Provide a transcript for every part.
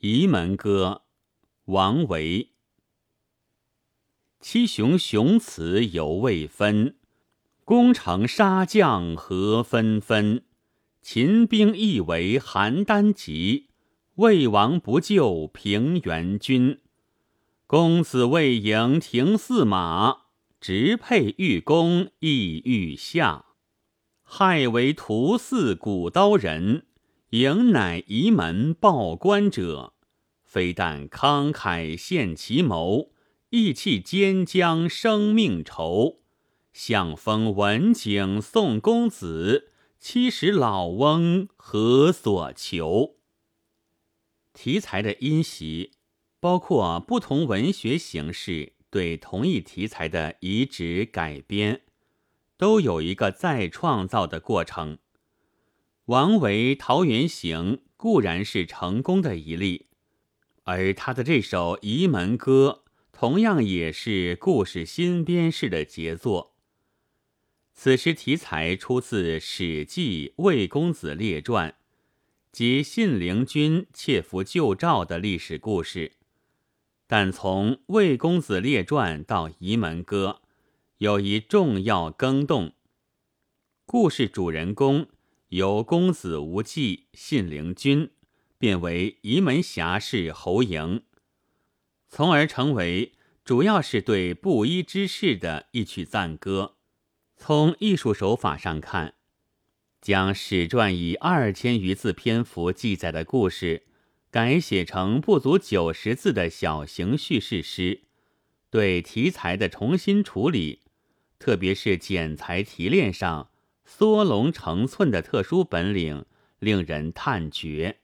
沂门歌，王维。七雄雄雌犹未分，攻城杀将何纷纷。秦兵亦为邯郸急，魏王不救平原君。公子魏营停驷马，直佩玉弓意欲下。害为屠肆古刀人，迎乃沂门报官者。非但慷慨献其谋，意气兼将生命酬。相封文景宋公子，七十老翁何所求？题材的因袭，包括不同文学形式对同一题材的移植改编，都有一个再创造的过程。王维《桃源行》固然是成功的一例。而他的这首《沂门歌》同样也是故事新编式的杰作。此诗题材出自《史记·魏公子列传》，即信陵君窃符救赵的历史故事。但从《魏公子列传》到《沂门歌》，有一重要更动：故事主人公由公子无忌、信陵君。变为沂门侠士侯嬴，从而成为主要是对布衣之事的一曲赞歌。从艺术手法上看，将史传以二千余字篇幅记载的故事，改写成不足九十字的小型叙事诗，对题材的重新处理，特别是剪裁提炼上缩龙成寸的特殊本领，令人叹绝。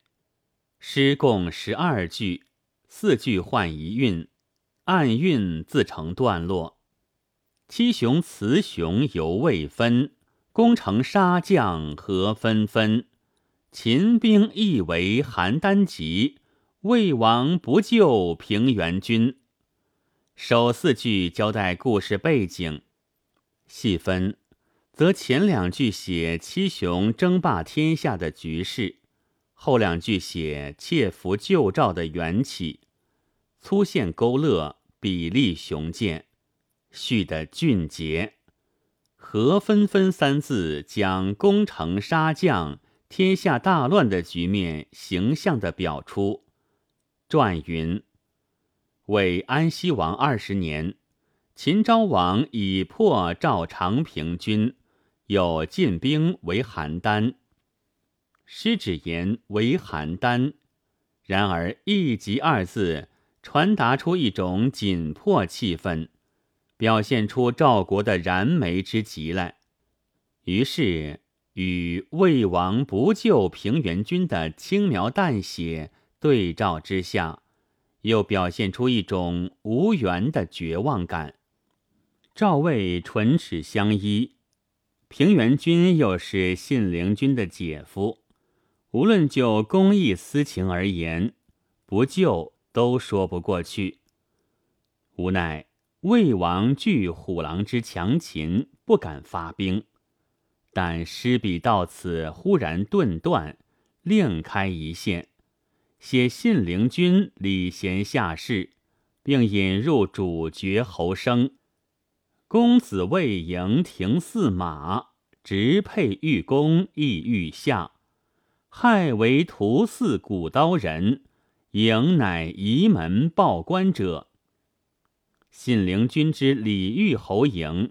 诗共十二句，四句换一韵，按韵自成段落。七雄雌雄犹未分，攻城杀将何纷纷。秦兵亦为邯郸急，魏王不救平原君。首四句交代故事背景，细分，则前两句写七雄争霸天下的局势。后两句写窃符救赵的缘起，粗线勾勒，比例雄健，叙的俊杰。何纷纷三字将攻城杀将、天下大乱的局面形象地表出。传云：为安西王二十年，秦昭王已破赵长平军，有进兵为邯郸。师指言为邯郸，然而“一急”二字传达出一种紧迫气氛，表现出赵国的燃眉之急来。于是与魏王不救平原君的轻描淡写对照之下，又表现出一种无缘的绝望感。赵魏唇齿相依，平原君又是信陵君的姐夫。无论就公义私情而言，不救都说不过去。无奈魏王惧虎狼之强秦，不敢发兵。但诗笔到此忽然顿断，另开一线，写信陵君礼贤下士，并引入主角侯生。公子魏营停驷马，直佩玉弓意欲下。害为屠肆古刀人，迎乃沂门报官者。信陵君之礼遇侯嬴，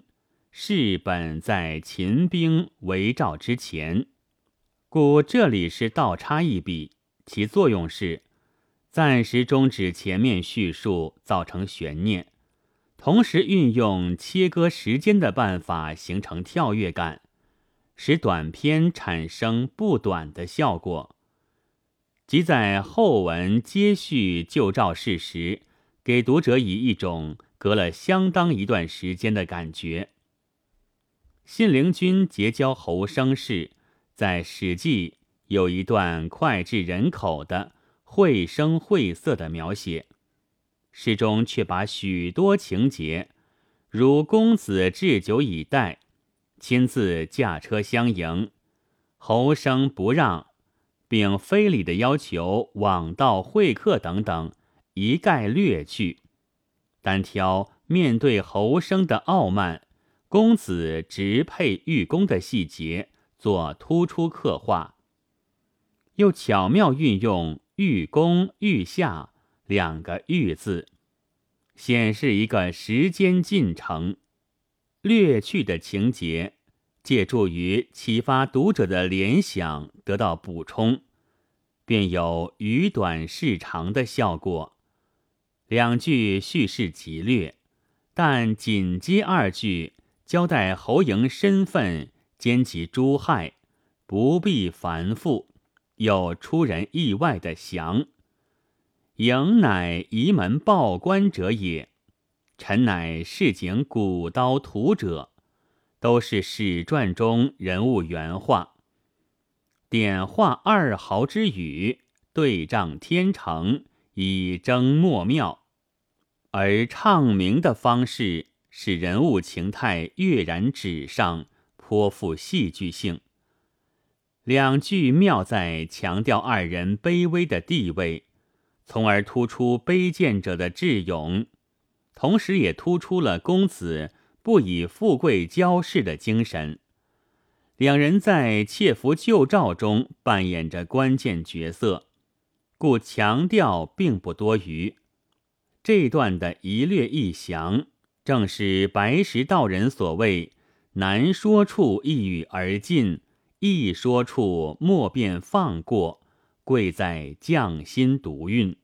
事本在秦兵围赵之前，故这里是倒插一笔，其作用是暂时终止前面叙述，造成悬念，同时运用切割时间的办法，形成跳跃感。使短篇产生不短的效果，即在后文接续旧照事时，给读者以一种隔了相当一段时间的感觉。信陵君结交侯生事，在《史记》有一段脍炙人口的绘声绘色的描写，诗中却把许多情节，如公子置酒以待。亲自驾车相迎，侯生不让，并非礼的要求、往道会客等等，一概略去，单挑面对侯生的傲慢，公子直配玉弓的细节做突出刻画，又巧妙运用“玉弓”“玉下”两个“玉”字，显示一个时间进程。略去的情节。借助于启发读者的联想得到补充，便有语短事长的效果。两句叙事极略，但紧接二句交代侯嬴身份兼其诛害，不必繁复，又出人意外的详。嬴乃移门报官者也，臣乃市井古刀屠者。都是史传中人物原话，点化二豪之语，对仗天成，以争莫妙；而唱名的方式，使人物情态跃然纸上，颇富戏剧性。两句妙在强调二人卑微的地位，从而突出卑贱者的智勇，同时也突出了公子。不以富贵骄世的精神，两人在窃符救赵中扮演着关键角色，故强调并不多余。这段的一略一详，正是白石道人所谓“难说处一语而尽，易说处莫便放过”，贵在匠心独运，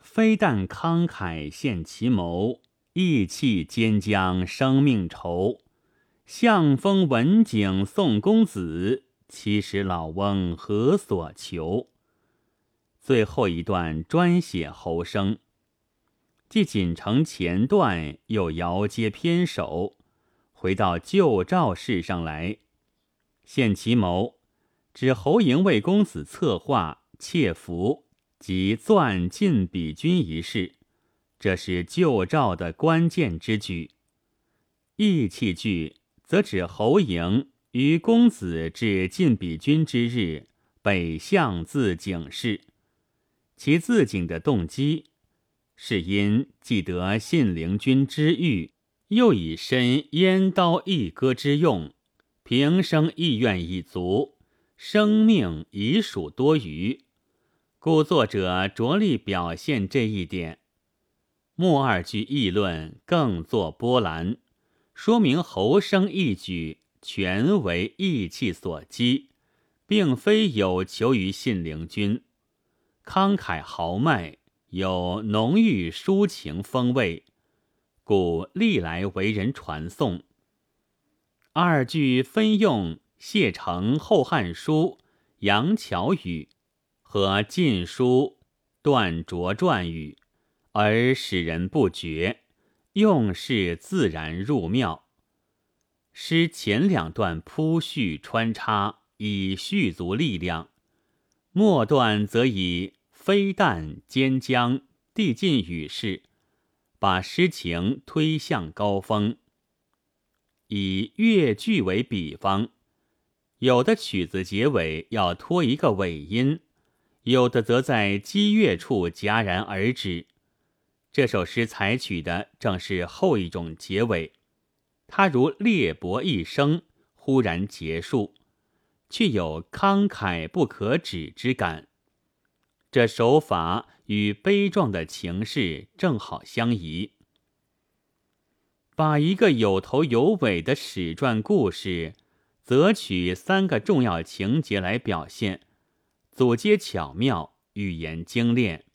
非但慷慨献其谋。义气兼将生命酬，相风文景送公子，其实老翁何所求？最后一段专写侯生，既锦城前段，又遥接偏首，回到旧赵事上来。献其谋，指侯嬴为公子策划窃符及钻进比君一事。这是救赵的关键之举。义气句则指侯嬴于公子至晋比君之日，北向自警示。其自警的动机，是因既得信陵君之遇，又以身燕刀一割之用，平生意愿已足，生命已属多余，故作者着力表现这一点。末二句议论更作波澜，说明侯生一举全为义气所激，并非有求于信陵君，慷慨豪迈，有浓郁抒情风味，故历来为人传颂。二句分用谢承《后汉书》杨巧语和《晋书》段卓传语。而使人不觉，用事自然入妙。诗前两段铺叙穿插，以续足力量；末段则以飞弹兼将递进语势，把诗情推向高峰。以乐句为比方，有的曲子结尾要拖一个尾音，有的则在激越处戛然而止。这首诗采取的正是后一种结尾，它如裂帛一声，忽然结束，却有慷慨不可止之感。这手法与悲壮的情势正好相宜，把一个有头有尾的史传故事，择取三个重要情节来表现，组接巧妙，语言精炼。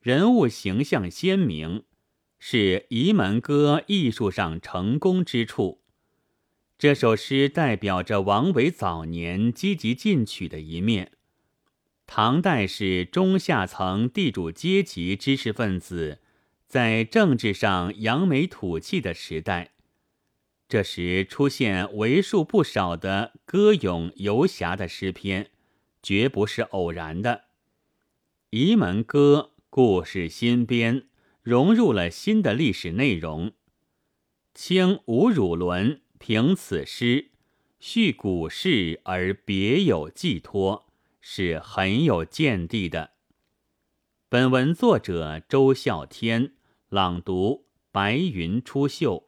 人物形象鲜明，是《沂门歌》艺术上成功之处。这首诗代表着王维早年积极进取的一面。唐代是中下层地主阶级知识分子在政治上扬眉吐气的时代，这时出现为数不少的歌咏游侠的诗篇，绝不是偶然的。《沂门歌》。故事新编，融入了新的历史内容。清吴汝伦凭此诗叙古事而别有寄托，是很有见地的。本文作者周孝天朗读：白云出岫。